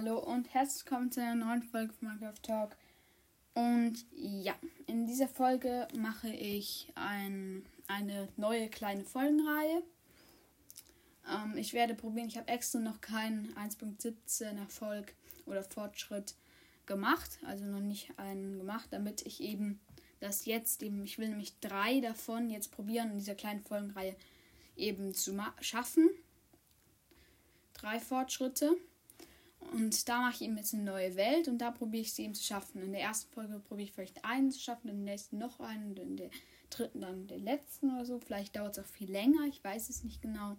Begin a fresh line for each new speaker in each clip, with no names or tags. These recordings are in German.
Hallo und herzlich willkommen zu einer neuen Folge von Minecraft Talk. Und ja, in dieser Folge mache ich ein, eine neue kleine Folgenreihe. Ähm, ich werde probieren, ich habe extra noch keinen 1.17 Erfolg oder Fortschritt gemacht, also noch nicht einen gemacht, damit ich eben das jetzt eben, ich will nämlich drei davon jetzt probieren in dieser kleinen Folgenreihe eben zu schaffen. Drei Fortschritte. Und da mache ich eben jetzt eine neue Welt und da probiere ich sie eben zu schaffen. In der ersten Folge probiere ich vielleicht einen zu schaffen, in der nächsten noch einen und in der dritten dann den letzten oder so. Vielleicht dauert es auch viel länger, ich weiß es nicht genau.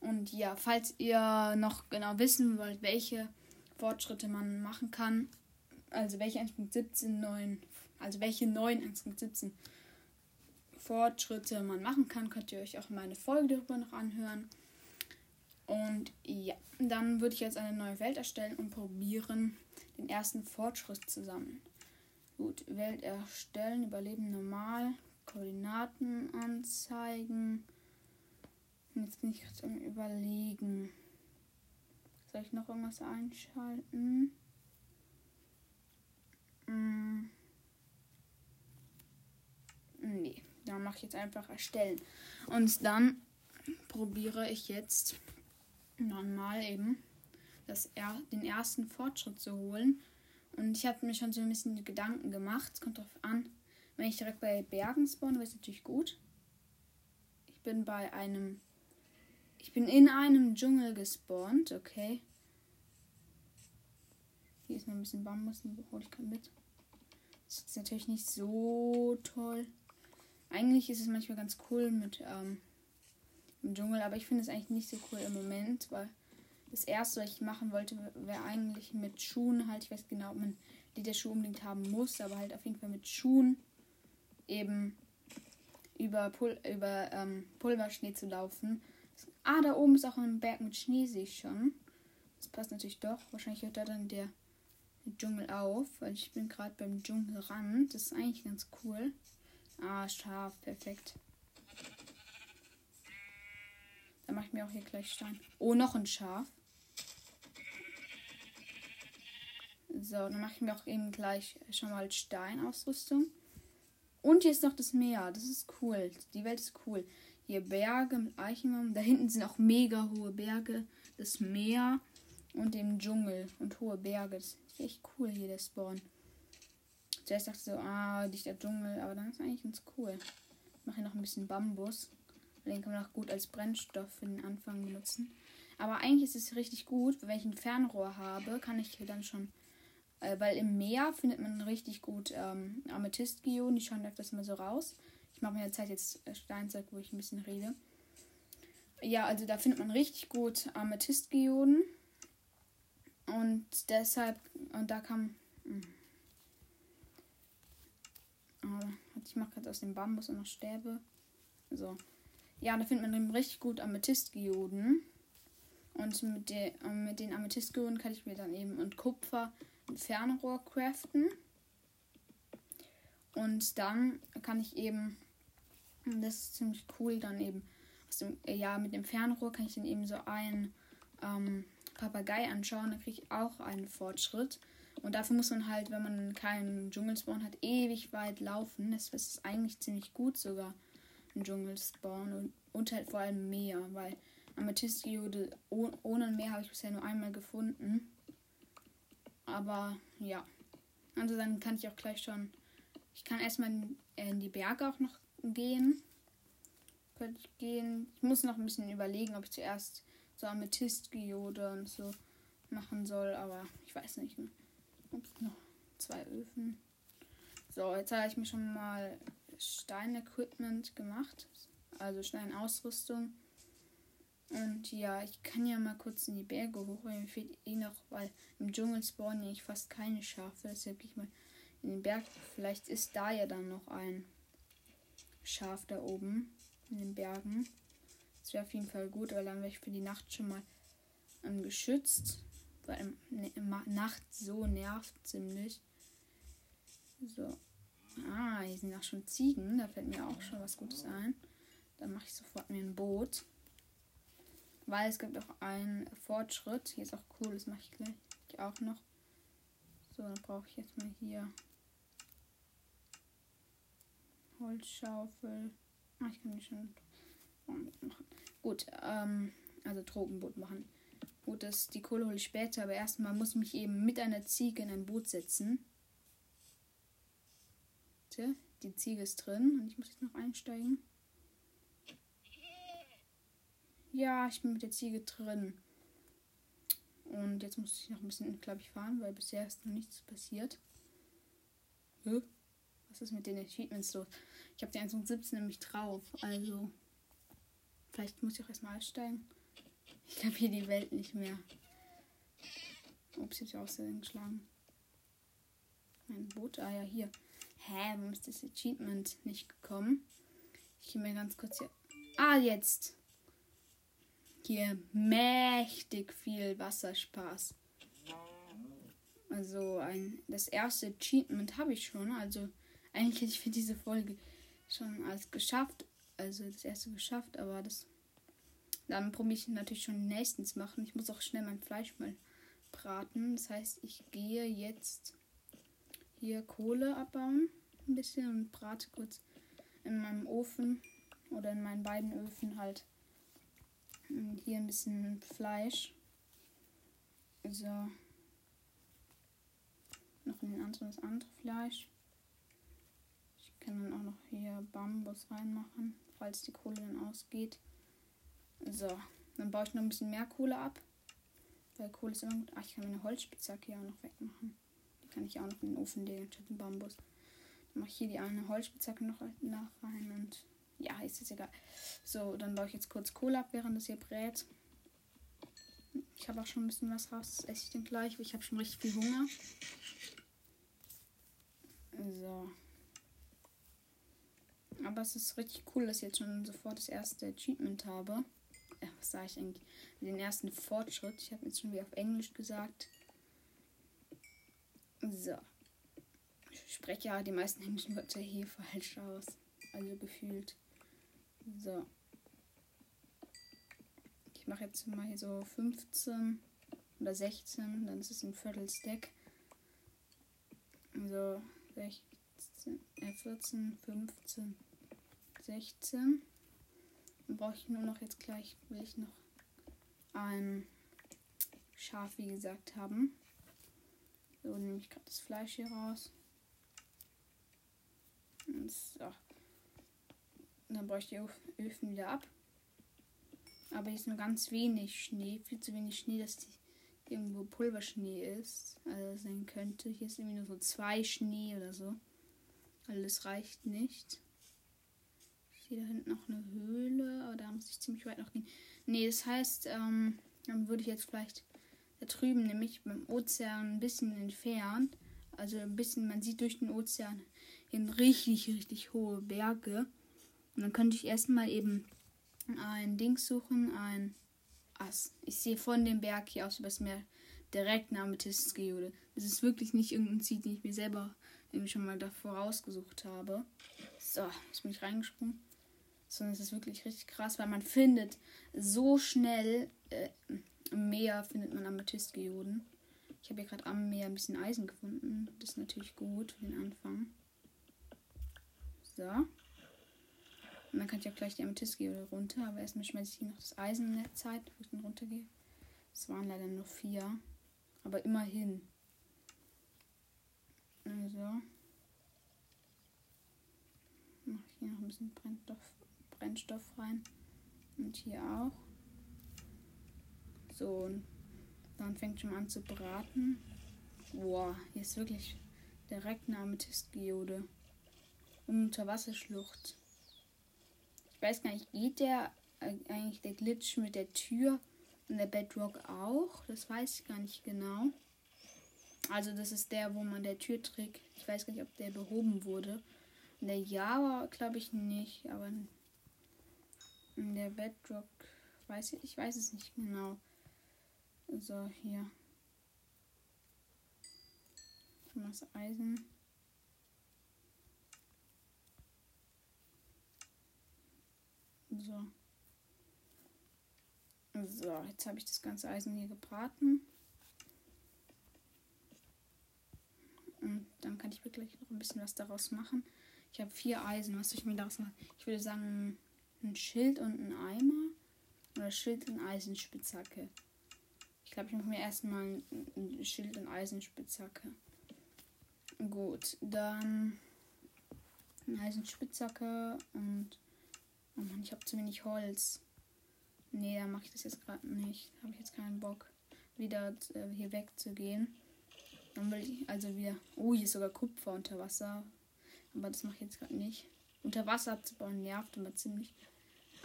Und ja, falls ihr noch genau wissen wollt, welche Fortschritte man machen kann, also welche 1.17 neuen, also welche neuen 1.17 Fortschritte man machen kann, könnt ihr euch auch meine Folge darüber noch anhören. Und ja, dann würde ich jetzt eine neue Welt erstellen und probieren, den ersten Fortschritt zu sammeln. Gut, Welt erstellen, Überleben normal, Koordinaten anzeigen. Jetzt bin ich gerade am Überlegen. Soll ich noch irgendwas einschalten? Hm. Nee, dann mache ich jetzt einfach erstellen. Und dann probiere ich jetzt normal eben das er den ersten Fortschritt zu holen. Und ich habe mir schon so ein bisschen Gedanken gemacht. Es kommt darauf an, wenn ich direkt bei Bergen spawne, wäre es natürlich gut. Ich bin bei einem. Ich bin in einem Dschungel gespawnt, okay. Hier ist noch ein bisschen Bambus, den hole ich gerade mit. Das ist natürlich nicht so toll. Eigentlich ist es manchmal ganz cool mit ähm, im Dschungel, aber ich finde es eigentlich nicht so cool im Moment, weil das erste, was ich machen wollte, wäre eigentlich mit Schuhen halt. Ich weiß genau, ob man die der Schuh unbedingt haben muss, aber halt auf jeden Fall mit Schuhen eben über, Pul über ähm, Pulverschnee zu laufen. Ah, da oben ist auch ein Berg mit Schnee, sehe ich schon. Das passt natürlich doch. Wahrscheinlich hört da dann der, der Dschungel auf, weil ich bin gerade beim Dschungelrand. Das ist eigentlich ganz cool. Ah, scharf, perfekt. Dann mache ich mir auch hier gleich Stein. Oh, noch ein Schaf. So, dann mache ich mir auch eben gleich schon mal Steinausrüstung. Und hier ist noch das Meer. Das ist cool. Die Welt ist cool. Hier Berge mit Eichenbaum. Da hinten sind auch mega hohe Berge. Das Meer und den Dschungel und hohe Berge. Das ist echt cool hier, der Spawn. Zuerst dachte ich so, ah, dichter Dschungel. Aber dann ist eigentlich ganz cool. Ich mache hier noch ein bisschen Bambus. Den kann man auch gut als Brennstoff für den Anfang benutzen. Aber eigentlich ist es richtig gut, wenn ich ein Fernrohr habe, kann ich dann schon. Äh, weil im Meer findet man richtig gut ähm, Amethystgeoden, die schauen öfters mal so raus. Ich mache mir der Zeit jetzt äh, Steinzeug, wo ich ein bisschen rede. Ja, also da findet man richtig gut Amethystgeoden. Und deshalb, und da kam. Mh. Oh, ich mache gerade aus dem Bambus und noch Stäbe. So. Ja, da findet man eben richtig gut Amethystgeoden. Und mit, de, mit den Amethystgeoden kann ich mir dann eben und Kupfer ein Fernrohr craften. Und dann kann ich eben, das ist ziemlich cool, dann eben, dem, ja, mit dem Fernrohr kann ich dann eben so einen ähm, Papagei anschauen. Da kriege ich auch einen Fortschritt. Und dafür muss man halt, wenn man keinen Dschungelspawn hat, ewig weit laufen. Das ist eigentlich ziemlich gut sogar im Dschungel spawnen und, und halt vor allem Meer, weil Amethystgeode ohne Meer habe ich bisher nur einmal gefunden. Aber ja. Also dann kann ich auch gleich schon. Ich kann erstmal in, in die Berge auch noch gehen. Könnte ich gehen. Ich muss noch ein bisschen überlegen, ob ich zuerst so Amethystgeode und so machen soll, aber ich weiß nicht. Ups, noch zwei Öfen. So, jetzt habe ich mir schon mal Stein-Equipment gemacht. Also Steinausrüstung. Und ja, ich kann ja mal kurz in die Berge hoch, weil mir fehlt eh noch, weil im Dschungel spawnen ich fast keine Schafe. Deshalb gehe ich mal in den Berg. Vielleicht ist da ja dann noch ein Schaf da oben in den Bergen. Das wäre auf jeden Fall gut, weil dann wäre ich für die Nacht schon mal ähm, geschützt. Weil ne, Nacht so nervt ziemlich. So. Sind auch schon Ziegen. Da fällt mir auch schon was Gutes ein. Dann mache ich sofort mir ein Boot. Weil es gibt auch einen Fortschritt. Hier ist auch cool, das mache ich gleich. ich auch noch. So, dann brauche ich jetzt mal hier Holzschaufel. Ah, ich kann die schon machen. Gut, ähm, also Tropenboot machen. Gut, das, die Kohle hole ich später, aber erstmal muss ich mich eben mit einer Ziege in ein Boot setzen. Tja, die Ziege ist drin und ich muss jetzt noch einsteigen. Ja, ich bin mit der Ziege drin. Und jetzt muss ich noch ein bisschen, glaube ich, fahren, weil bisher ist noch nichts passiert. Hä? Was ist mit den Achievements los? Ich habe die 1.17 nämlich drauf, also vielleicht muss ich auch erstmal aussteigen. Ich glaube hier die Welt nicht mehr. Ups, ich habe außerdem geschlagen. Mein Boot, ah ja, hier. Hä, warum ist das Achievement nicht gekommen? Ich gehe mir ganz kurz hier. Ah, jetzt. Hier mächtig viel Wasserspaß. Also ein das erste Achievement habe ich schon. Also eigentlich hätte ich für diese Folge schon alles geschafft. Also das erste geschafft, aber das dann probiere ich natürlich schon nächstens machen. Ich muss auch schnell mein Fleisch mal braten. Das heißt, ich gehe jetzt hier Kohle abbauen. Ein bisschen und brate kurz in meinem Ofen oder in meinen beiden Öfen halt hier ein bisschen Fleisch. So. Noch in den anderen das andere Fleisch. Ich kann dann auch noch hier Bambus reinmachen, falls die Kohle dann ausgeht. So, dann baue ich noch ein bisschen mehr Kohle ab. Weil Kohle ist immer gut. Ach, ich kann meine Holzspitzhacke hier auch noch wegmachen. Die kann ich auch noch in den Ofen legen statt den Bambus. Mache ich hier die eine Holzspitzhacke noch nach rein und ja, ist jetzt egal. So, dann baue ich jetzt kurz Kohle ab, während das hier brät. Ich habe auch schon ein bisschen was raus. Das esse ich dann gleich, weil ich habe schon richtig viel Hunger. So. Aber es ist richtig cool, dass ich jetzt schon sofort das erste Achievement habe äh, was sage ich eigentlich, den ersten Fortschritt. Ich habe jetzt schon wieder auf Englisch gesagt. So. Spreche ja die meisten englischen Wörter hier falsch aus. Also gefühlt. So. Ich mache jetzt mal hier so 15 oder 16, dann ist es ein Viertel-Stack. So 16, äh 14, 15, 16. Dann brauche ich nur noch jetzt gleich, will ich noch ein Schaf, wie gesagt, haben. So, nehme ich gerade das Fleisch hier raus. So. Dann brauche ich die Öfen wieder ab. Aber ist nur ganz wenig Schnee. Viel zu wenig Schnee, dass die irgendwo Pulverschnee ist. Also sein könnte. Hier ist irgendwie nur so zwei Schnee oder so. Also das reicht nicht sehe da hinten noch eine Höhle, aber da muss ich ziemlich weit noch gehen. Nee, das heißt, ähm, dann würde ich jetzt vielleicht da drüben, nämlich beim Ozean, ein bisschen entfernt. Also ein bisschen, man sieht durch den Ozean hin richtig, richtig hohe Berge. Und dann könnte ich erstmal eben ein Ding suchen, ein Ass. Ich sehe von dem Berg hier aus übers Meer direkt eine Amethystgeode. Das ist wirklich nicht irgendein Ziel, den ich mir selber irgendwie schon mal davor rausgesucht habe. So, jetzt bin ich reingesprungen sondern es ist wirklich richtig krass, weil man findet so schnell äh, im Meer findet man Amethystgeoden. Ich habe hier gerade am Meer ein bisschen Eisen gefunden. Das ist natürlich gut für den Anfang. So. Und dann kann ich auch gleich die Amethystgeode runter. Aber erstmal schmeiße ich hier noch das Eisen in der Zeit, wo ich dann runtergehe. Es waren leider nur vier. Aber immerhin. Also. Mache ich hier noch ein bisschen Brennstoff Brennstoff rein. Und hier auch. So, und dann fängt schon an zu braten. Boah, hier ist wirklich direkt eine Amethystgeode. Unterwasserschlucht. Ich weiß gar nicht, geht der eigentlich der Glitch mit der Tür und der Bedrock auch? Das weiß ich gar nicht genau. Also das ist der, wo man der Türtrick, ich weiß gar nicht, ob der behoben wurde. In der Java glaube ich nicht, aber in der Bedrock weiß ich, ich weiß es nicht genau. So, hier. Das Eisen. So. So, jetzt habe ich das ganze Eisen hier gebraten. kann ich wirklich noch ein bisschen was daraus machen. Ich habe vier Eisen. Was soll ich mir daraus machen? Ich würde sagen, ein Schild und ein Eimer. Oder Schild und Eisenspitzhacke. Ich glaube, ich mache mir erstmal ein Schild und Eisenspitzhacke. Gut, dann eine Eisenspitzhacke und. Oh Mann, ich habe zu wenig Holz. Nee, dann mache ich das jetzt gerade nicht. Habe ich jetzt keinen Bock, wieder äh, hier wegzugehen. Dann will ich also wieder. Oh, hier ist sogar Kupfer unter Wasser. Aber das mache ich jetzt gerade nicht. Unter Wasser abzubauen nervt immer ziemlich.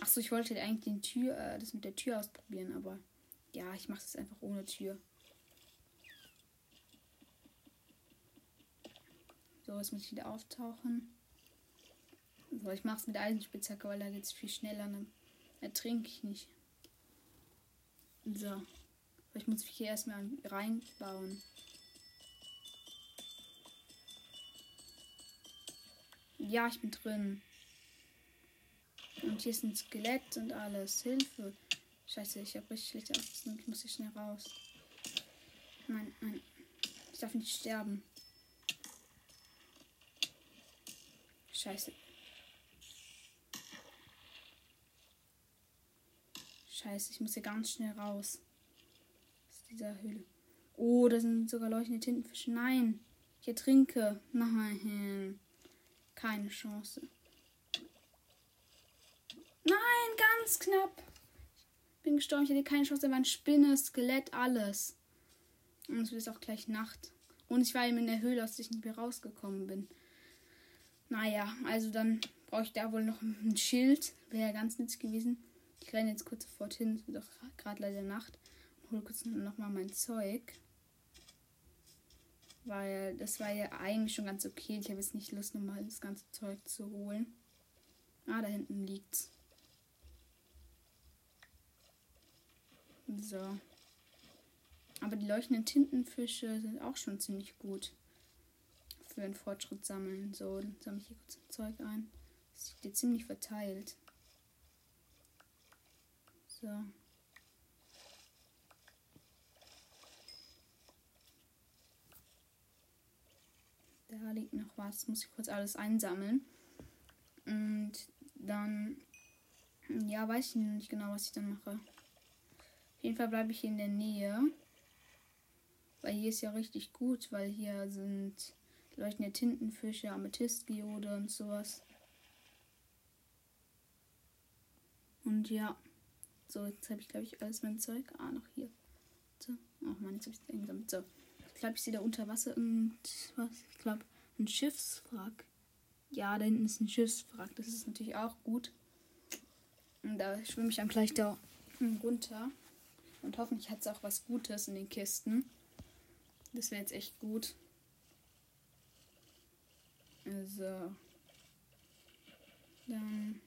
Achso, ich wollte eigentlich den Tür, äh, das mit der Tür ausprobieren, aber ja, ich mache es einfach ohne Tür. So, jetzt muss ich wieder auftauchen. So, ich mache es mit Eisenspitzhacke, weil da geht es viel schneller. Dann ertrinke ich nicht. So. Ich muss mich hier erstmal reinbauen. Ja, ich bin drin. Und hier ist ein Skelett und alles. Hilfe. Scheiße, ich habe richtig schlechte Ausrüstung. Ich muss hier schnell raus. Nein, nein. Ich darf nicht sterben. Scheiße. Scheiße, ich muss hier ganz schnell raus. Aus dieser Höhle. Oh, da sind sogar leuchtende Tintenfische. Nein. Ich ertrinke. Nein. Keine Chance. Nein, ganz knapp. Bin gestorben. Ich hatte keine Chance. Da war ein Spinne, Skelett, alles. Und es wird auch gleich Nacht. Und ich war eben in der Höhle, aus der ich nicht mehr rausgekommen bin. Naja, also dann brauche ich da wohl noch ein Schild. Wäre ja ganz nützlich gewesen. Ich renne jetzt kurz sofort hin. Es wird auch gerade leider Nacht. Und hole kurz nochmal mein Zeug. Weil das war ja eigentlich schon ganz okay. Ich habe jetzt nicht Lust, nochmal das ganze Zeug zu holen. Ah, da hinten liegt's. So. Aber die leuchtenden Tintenfische sind auch schon ziemlich gut. Für einen Fortschritt sammeln. So, dann sammle ich hier kurz Zeug ein. Das liegt hier ziemlich verteilt. So. Da liegt noch was. Muss ich kurz alles einsammeln. Und dann. Ja, weiß ich nicht genau, was ich dann mache. Auf jeden Fall bleibe ich hier in der Nähe. Weil hier ist ja richtig gut, weil hier sind leuchtende Tintenfische, Amethystgeode und sowas. Und ja. So, jetzt habe ich, glaube ich, alles mein Zeug. Ah, noch hier. So. Ach man, jetzt habe ich es eingesammelt. So. Ich glaube, ich sehe da unter Wasser irgendwas. Ich glaube, ein Schiffswrack. Ja, da hinten ist ein Schiffswrack. Das ist natürlich auch gut. Und da schwimme ich dann gleich da runter. Und hoffentlich hat es auch was Gutes in den Kisten. Das wäre jetzt echt gut. Also. Dann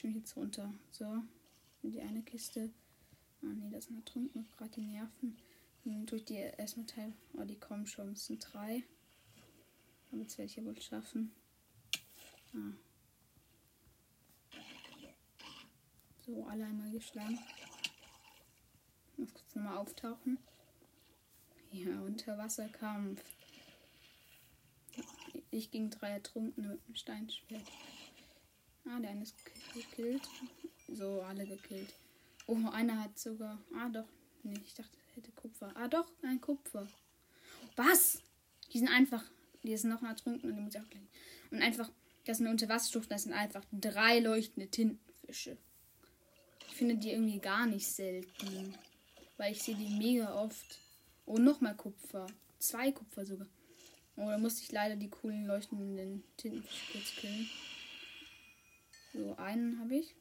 ich mich jetzt runter. So. Die eine Kiste. Ah nee, das sind ertrunken gerade die Nerven. Dann tue ich die erstmal Teil. Oh, die kommen schon. Es sind drei. Aber jetzt werde ich ja wohl schaffen. Ah. So, alle einmal geschlagen. Ich muss kurz nochmal auftauchen. Ja, Unterwasserkampf. Ich gegen drei Ertrunkene mit einem Steinschwert. Ah, der eine ist gekillt. So, alle gekillt. Oh, einer hat sogar. Ah, doch. Nee, ich dachte, er hätte Kupfer. Ah, doch, ein Kupfer. Was? Die sind einfach. Die sind noch ertrunken und die muss ich auch gleich. Und einfach, das sind Unterwasserstufen, das sind einfach drei leuchtende Tintenfische. Ich finde die irgendwie gar nicht selten. Weil ich sehe die mega oft. Oh, nochmal Kupfer. Zwei Kupfer sogar. Oh, da musste ich leider die coolen leuchtenden Tintenfische kurz killen. So, einen habe ich.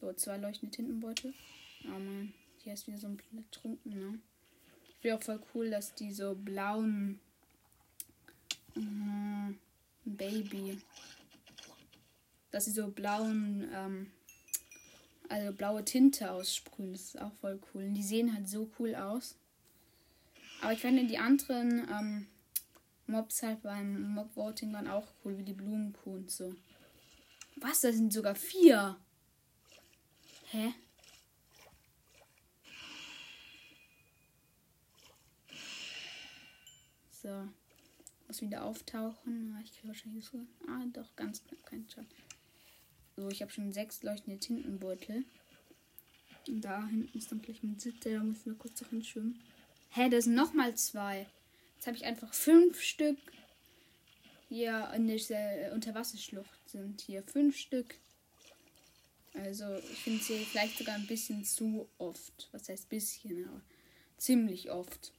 So, zwei leuchtende Tintenbeutel. Oh man, hier ist wieder so ein Trunken, ne? Ich finde auch voll cool, dass die so blauen äh, Baby. Dass sie so blauen, ähm, also blaue Tinte aussprühen. Das ist auch voll cool. Und die sehen halt so cool aus. Aber ich finde die anderen, ähm, Mobs halt beim Mob-Voting waren auch cool, wie die Blumenkuh und so. Was? Da sind sogar vier. Hä? So. Muss wieder auftauchen. Ich kriege wahrscheinlich so. Ah, doch, ganz knapp. keinen Schaden. So, ich habe schon sechs leuchtende Tintenbeutel. Und da hinten ist dann gleich mein siebter. Da müssen wir kurz noch hinschwimmen. Hä, da sind nochmal zwei. Jetzt habe ich einfach fünf Stück hier in dieser Unterwasserschlucht sind. Hier fünf Stück. Also ich finde sie vielleicht sogar ein bisschen zu oft. Was heißt bisschen, aber ziemlich oft.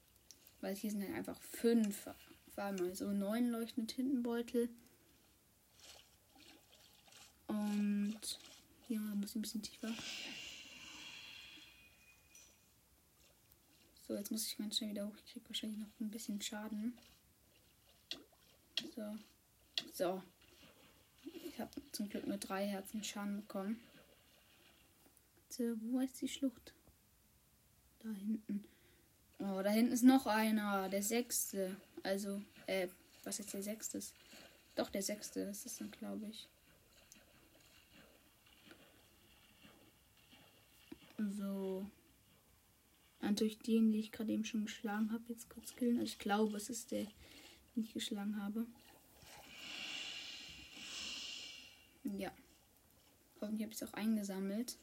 Weil hier sind halt einfach fünf. War mal so neun leuchtende Tintenbeutel. Und hier muss ich ein bisschen tiefer. So, jetzt muss ich ganz schnell wieder hoch. Ich kriege wahrscheinlich noch ein bisschen Schaden. So. So. Ich habe zum Glück nur drei Herzen Schaden bekommen. So, wo ist die Schlucht? Da hinten. Oh, da hinten ist noch einer. Der sechste. Also, äh, was ist der sechste? Doch, der sechste. Ist dann, glaube ich. So. Und durch den, den ich gerade eben schon geschlagen habe, jetzt kurz killen. Also ich glaube, es ist der, den ich geschlagen habe. Ja. Hoffentlich habe ich es auch eingesammelt.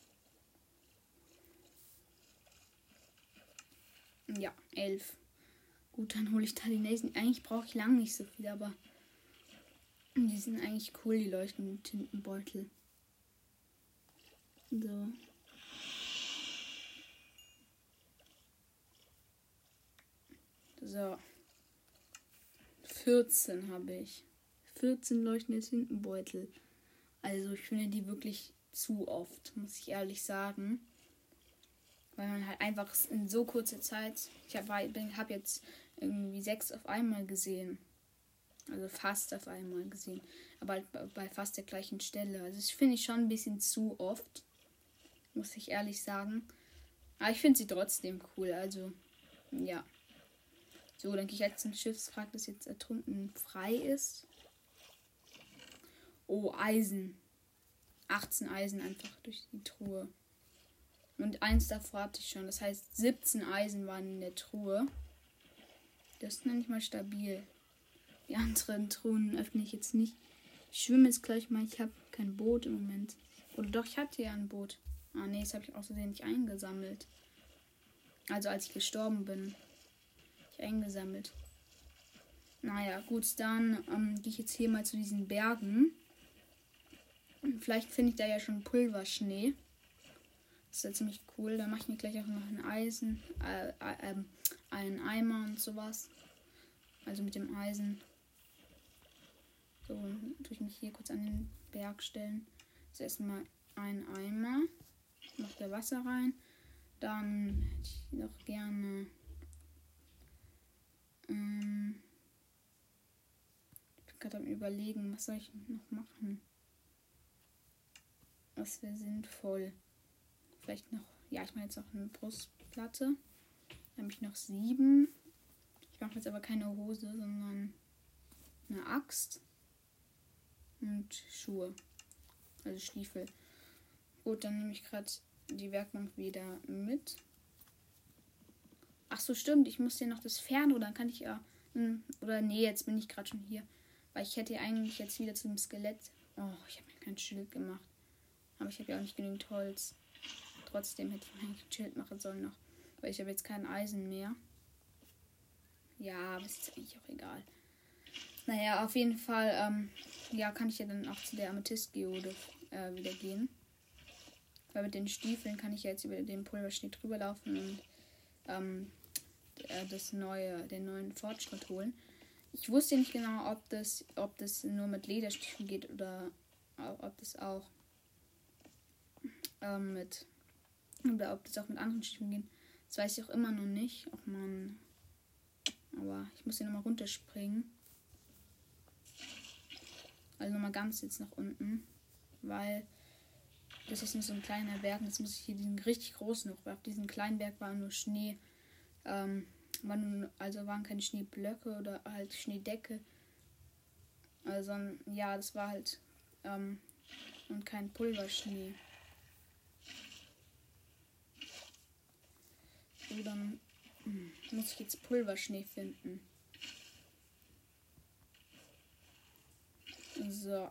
Ja, elf. Gut, dann hole ich da die nächsten. Eigentlich brauche ich lang nicht so viel, aber die sind eigentlich cool, die leuchtenden Tintenbeutel. So. So. 14 habe ich. 14 leuchtende Tintenbeutel. Also ich finde die wirklich zu oft, muss ich ehrlich sagen. Weil man halt einfach in so kurzer Zeit, ich habe hab jetzt irgendwie sechs auf einmal gesehen. Also fast auf einmal gesehen. Aber halt bei fast der gleichen Stelle. Also das finde ich schon ein bisschen zu oft. Muss ich ehrlich sagen. Aber ich finde sie trotzdem cool. Also, ja. So, dann gehe ich jetzt zum Schiffswrack, das jetzt ertrunken frei ist. Oh, Eisen. 18 Eisen einfach durch die Truhe. Und eins davor hatte ich schon. Das heißt, 17 Eisen waren in der Truhe. Das ist noch nicht mal stabil. Die anderen Truhen öffne ich jetzt nicht. Ich schwimme jetzt gleich mal. Ich habe kein Boot im Moment. Oder doch, ich hatte ja ein Boot. Ah, nee, das habe ich außerdem nicht eingesammelt. Also als ich gestorben bin eingesammelt. Naja, gut, dann ähm, gehe ich jetzt hier mal zu diesen Bergen. Vielleicht finde ich da ja schon Pulverschnee. Das ist ja ziemlich cool. Da mache ich mir gleich auch noch ein Eisen, äh, äh, äh, einen Eimer und sowas. Also mit dem Eisen. So, tue ich mich hier kurz an den Berg stellen. Das erstmal ein Eimer. Noch der Wasser rein. Dann hätte ich noch gerne ähm, ich bin gerade am überlegen, was soll ich noch machen? Was wäre sinnvoll? Vielleicht noch, ja, ich mache jetzt noch eine Brustplatte. Dann habe ich noch sieben. Ich mache jetzt aber keine Hose, sondern eine Axt und Schuhe. Also Stiefel. Gut, dann nehme ich gerade die Werkbank wieder mit. Ach so, stimmt. Ich muss dir noch das Fernrohr, dann kann ich ja. Hm, oder nee, jetzt bin ich gerade schon hier. Weil ich hätte eigentlich jetzt wieder zum Skelett. Oh, ich habe mir kein Schild gemacht. Aber ich habe ja auch nicht genügend Holz. Trotzdem hätte ich mir ein Schild machen sollen noch. Weil ich habe jetzt kein Eisen mehr. Ja, aber es ist eigentlich auch egal. Naja, auf jeden Fall, ähm, ja, kann ich ja dann auch zu der Amethystgeode äh, wieder gehen. Weil mit den Stiefeln kann ich ja jetzt über den Pulverschnitt drüber laufen und ähm, äh, das neue, den neuen Fortschritt holen. Ich wusste nicht genau, ob das, ob das nur mit Lederstiefeln geht oder ob das auch ähm, mit oder ob das auch mit anderen Stiefeln geht. Das weiß ich auch immer noch nicht. Ob man. Aber ich muss hier nochmal runterspringen. Also nochmal ganz jetzt nach unten. Weil das ist nur so ein kleiner Berg. Jetzt muss ich hier diesen richtig großen noch. Weil auf diesem kleinen Berg war nur Schnee. Ähm, waren, also waren keine Schneeblöcke oder halt Schneedecke. Also ja, das war halt ähm, und kein Pulverschnee. So, dann muss ich jetzt Pulverschnee finden. So.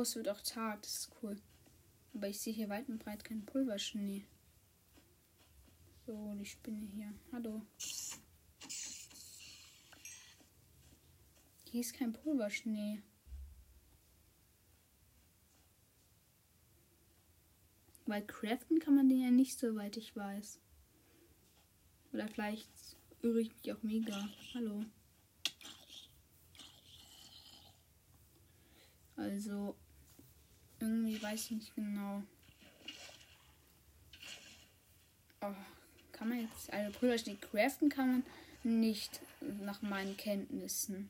Oh, es wird auch Tag, das ist cool. Aber ich sehe hier weit und breit keinen Pulverschnee. So, die Spinne hier. Hallo. Hier ist kein Pulverschnee. Weil craften kann man den ja nicht, soweit ich weiß. Oder vielleicht irre ich mich auch mega. Hallo. Also, irgendwie weiß ich nicht genau. Oh, kann man jetzt, also Pulverschnee craften kann man nicht nach meinen Kenntnissen.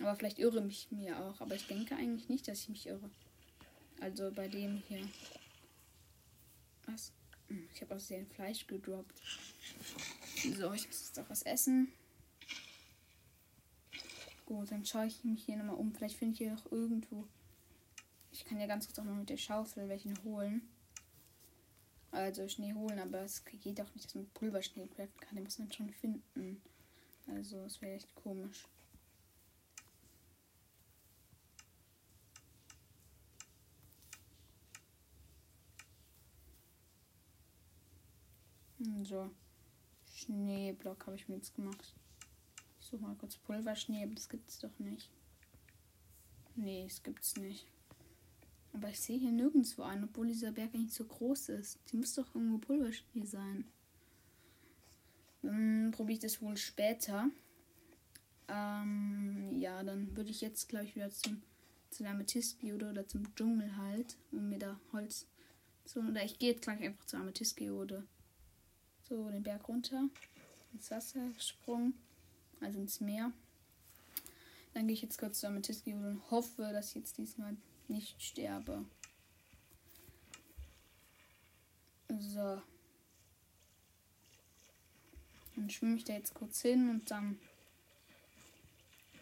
Aber vielleicht irre ich mir auch. Aber ich denke eigentlich nicht, dass ich mich irre. Also bei dem hier. Was? Hm, ich habe aus dem Fleisch gedroppt. So, ich muss jetzt auch was essen. Gut, dann schaue ich mich hier nochmal um. Vielleicht finde ich hier noch irgendwo. Kann ja ganz kurz auch mal mit der Schaufel welchen holen. Also Schnee holen, aber es geht auch nicht, dass man Pulverschnee craften kann. Den muss man schon finden. Also es wäre echt komisch. So. Schneeblock habe ich mir jetzt gemacht. Ich suche mal kurz Pulverschnee, aber das gibt es doch nicht. Nee, es gibt's nicht. Aber ich sehe hier nirgendwo einen, obwohl dieser Berg eigentlich so groß ist. Die muss doch irgendwo Pulverschnee sein. Dann probiere ich das wohl später. Ähm, ja, dann würde ich jetzt, glaube ich, wieder zum, zu der Amethystgeode oder zum Dschungel halt, um mir da Holz zu. Oder ich gehe jetzt gleich einfach zur Amethystgeode. So, den Berg runter. Ins Wasser gesprungen. Also ins Meer. Dann gehe ich jetzt kurz zur Amethystgeode und hoffe, dass ich jetzt diesmal nicht sterbe. So. Dann schwimme ich da jetzt kurz hin und dann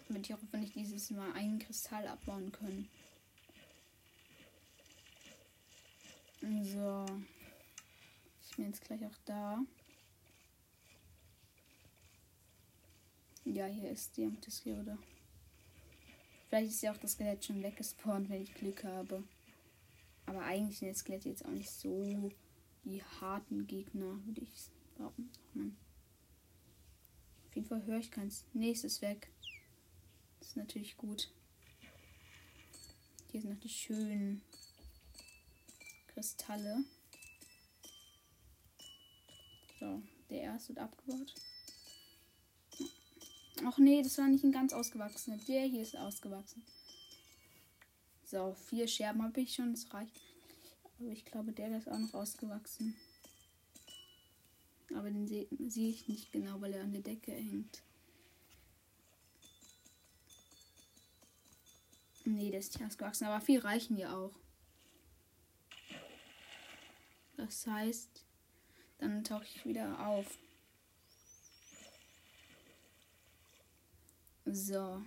wird ich hoffentlich dieses Mal einen Kristall abbauen können. So. Ich bin jetzt gleich auch da. Ja, hier ist die Amethystgeode. Vielleicht ist ja auch das Skelett schon weggespawnt, wenn ich Glück habe. Aber eigentlich sind das Skelette jetzt auch nicht so die harten Gegner, würde ich sagen. Auf jeden Fall höre ich keins. Nee, es ist weg. Das ist natürlich gut. Hier sind noch die schönen Kristalle. So, der erste wird abgebaut. Ach nee, das war nicht ein ganz ausgewachsener. Der hier ist ausgewachsen. So, vier Scherben habe ich schon. Das reicht. Aber ich glaube, der ist auch noch ausgewachsen. Aber den sehe seh ich nicht genau, weil er an der Decke hängt. Nee, der ist nicht ausgewachsen. Aber vier reichen ja auch. Das heißt, dann tauche ich wieder auf. So.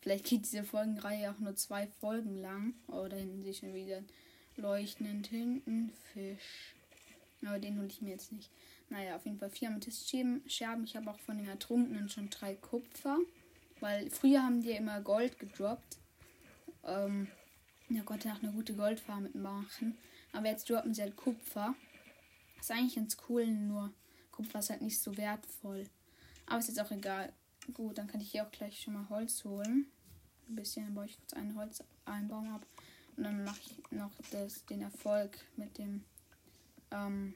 Vielleicht geht diese Folgenreihe auch nur zwei Folgen lang. Oh, da hinten sehe ich schon wieder leuchtend hinten Fisch. Aber den hole ich mir jetzt nicht. Naja, auf jeden Fall vier Amethyst-Scherben. Ich habe auch von den Ertrunkenen schon drei Kupfer. Weil früher haben die ja immer Gold gedroppt. Ähm, ja Gott, auch eine gute Goldfarm mitmachen. Aber jetzt droppen sie halt Kupfer. ist eigentlich ganz cool, nur Kupfer ist halt nicht so wertvoll. Aber ist jetzt auch egal. Gut, dann kann ich hier auch gleich schon mal Holz holen. Ein bisschen, dann baue ich kurz einen Holz, einen ab. Und dann mache ich noch das, den Erfolg mit dem ähm,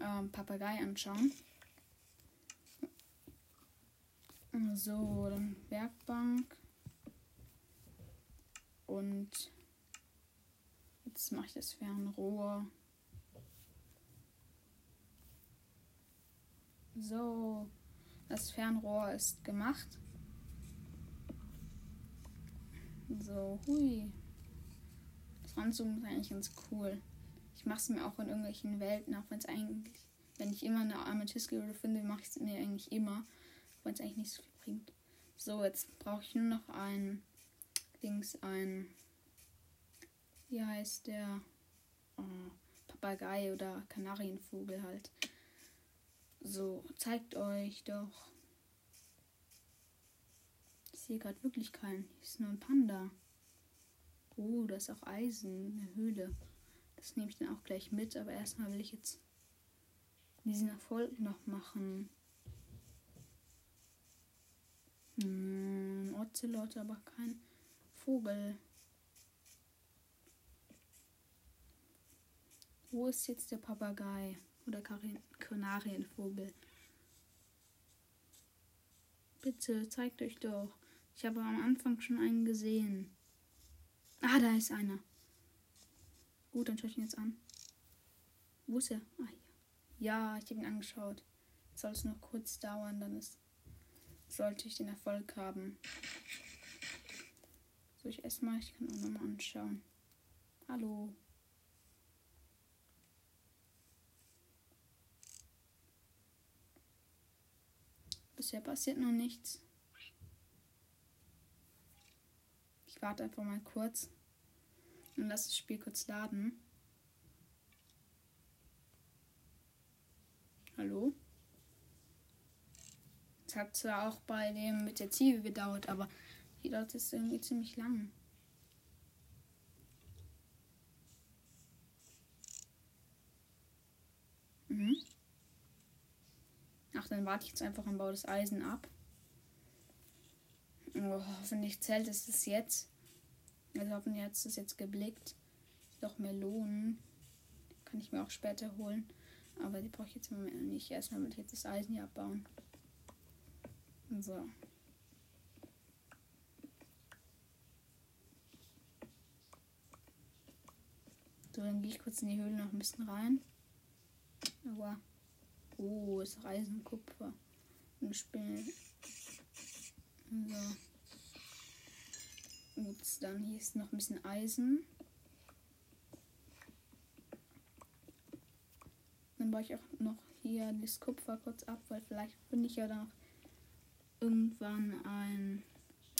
ähm, Papagei anschauen. So, dann Werkbank. Und jetzt mache ich das Fernrohr. So, das Fernrohr ist gemacht. So, hui. Das Ranzoomen ist eigentlich ganz cool. Ich mache es mir auch in irgendwelchen Welten, auch wenn es eigentlich, wenn ich immer eine Amethyst-Geode finde, mache ich es mir eigentlich immer, wenn es eigentlich nicht so viel bringt. So, jetzt brauche ich nur noch ein Dings, ein, wie heißt der? Oh, Papagei oder Kanarienvogel halt. So, zeigt euch doch. Ich sehe gerade wirklich keinen. Hier ist nur ein Panda. Oh, da ist auch Eisen, eine Höhle. Das nehme ich dann auch gleich mit, aber erstmal will ich jetzt diesen Erfolg noch machen. Hm, Ocelot, aber kein Vogel. Wo ist jetzt der Papagei oder Kanarienvogel? Bitte, zeigt euch doch. Ich habe am Anfang schon einen gesehen. Ah, da ist einer. Gut, dann schaue ich ihn jetzt an. Wo ist er? Ah, hier. Ja, ich habe ihn angeschaut. Soll es noch kurz dauern, dann ist, sollte ich den Erfolg haben. So, ich erstmal, ich kann auch nochmal anschauen. Hallo. Bisher passiert noch nichts. Ich warte einfach mal kurz und lasse das Spiel kurz laden. Hallo? Es hat zwar auch bei dem mit der Ziege gedauert, aber hier dauert es irgendwie ziemlich lang. Mhm. Ach, dann warte ich jetzt einfach und baue das Eisen ab. Oh, hoffentlich zählt es das jetzt. Also hoffentlich hat es das jetzt geblickt. Doch Melonen. Kann ich mir auch später holen. Aber die brauche ich jetzt im Moment nicht. Erstmal will ich jetzt das Eisen hier abbauen. So. So, dann gehe ich kurz in die Höhle noch ein bisschen rein. Aber. Oh, ist Eisen, Kupfer. Und Spinne. So. Gut, dann hier ist noch ein bisschen Eisen. Dann baue ich auch noch hier das Kupfer kurz ab, weil vielleicht finde ich ja dann irgendwann ein.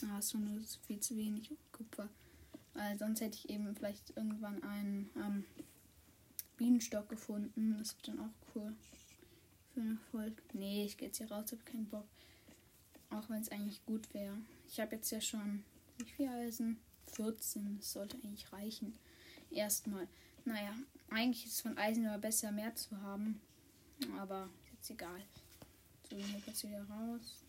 Ah, ist nur viel zu wenig Kupfer. Weil sonst hätte ich eben vielleicht irgendwann einen ähm, Bienenstock gefunden. Das wird dann auch cool. Für einen Erfolg. Nee, ich gehe jetzt hier raus, habe keinen Bock. Auch wenn es eigentlich gut wäre. Ich habe jetzt ja schon wie viel Eisen? 14. Das sollte eigentlich reichen. Erstmal. Naja, eigentlich ist es von Eisen aber besser, mehr zu haben. Aber ist jetzt egal. So, hier kurz wieder raus.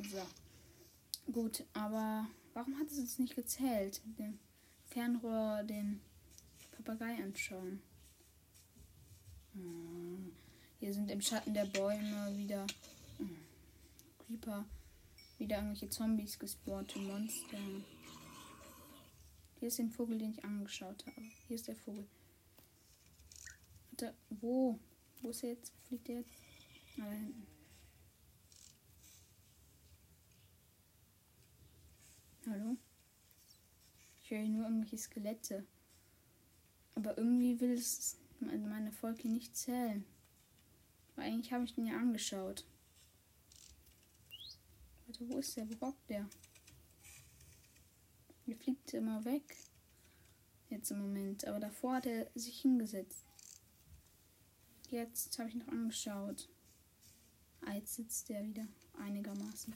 So. Gut, aber warum hat es uns nicht gezählt? Den Fernrohr, den Papagei anschauen. Hm. Hier sind im Schatten der Bäume wieder hm, Creeper wieder irgendwelche Zombies gespawnt Monster. Hier ist der Vogel, den ich angeschaut habe. Hier ist der Vogel. Da, wo? Wo ist er jetzt? Fliegt er jetzt? Ah, da hinten. Hallo? Ich höre nur irgendwelche Skelette. Aber irgendwie will es meine Folge nicht zählen. Weil eigentlich habe ich den ja angeschaut. Warte, wo ist der? Wo hockt der? Der fliegt immer weg. Jetzt im Moment. Aber davor hat er sich hingesetzt. Jetzt habe ich noch angeschaut. Ah, jetzt sitzt der wieder einigermaßen.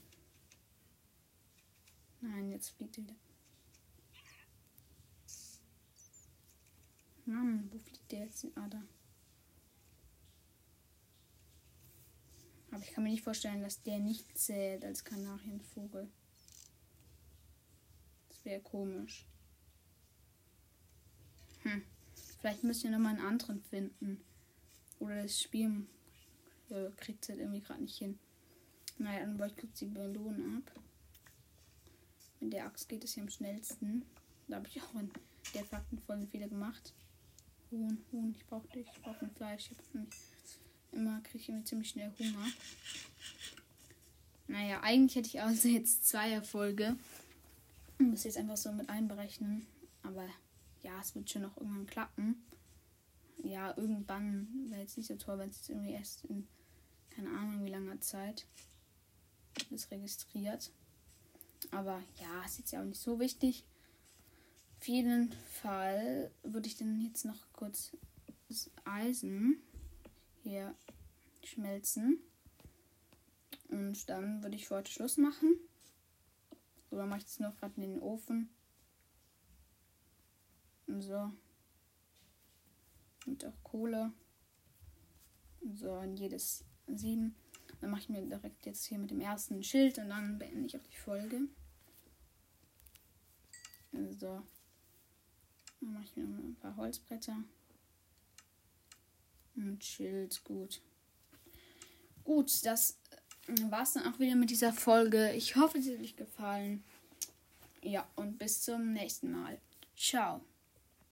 Nein, jetzt fliegt er wieder. Mann, wo fliegt der jetzt? Ah, da. Aber ich kann mir nicht vorstellen, dass der nicht zählt als Kanarienvogel. Das wäre komisch. Hm. Vielleicht müssen wir nochmal einen anderen finden. Oder das Spiel äh, kriegt es halt irgendwie gerade nicht hin. Naja, dann baue ich kurz die Belohnung ab. Mit der Axt geht es ja am schnellsten. Da habe ich auch in der Faktenfolge viele gemacht. Huhn, Huhn, ich brauche dich, ich brauche ein Fleisch. Ich habe nämlich immer kriege ich immer ziemlich schnell Hunger. Naja, eigentlich hätte ich also jetzt zwei Erfolge. Muss jetzt einfach so mit einberechnen. Aber ja, es wird schon noch irgendwann klappen. Ja, irgendwann wäre jetzt nicht so toll, wenn es jetzt irgendwie erst in keine Ahnung wie langer Zeit ist registriert. Aber ja, ist jetzt ja auch nicht so wichtig. Auf jeden Fall würde ich dann jetzt noch kurz das Eisen hier schmelzen. Und dann würde ich für heute Schluss machen. Dann mache ich das noch gerade in den Ofen. Und so. Und auch Kohle. So, in jedes sieben. Dann mache ich mir direkt jetzt hier mit dem ersten Schild und dann beende ich auch die Folge. So. Dann mache ich mir noch ein paar Holzbretter. Und Schild, gut. Gut, das war es dann auch wieder mit dieser Folge. Ich hoffe, sie hat euch gefallen. Ja, und bis zum nächsten Mal. Ciao.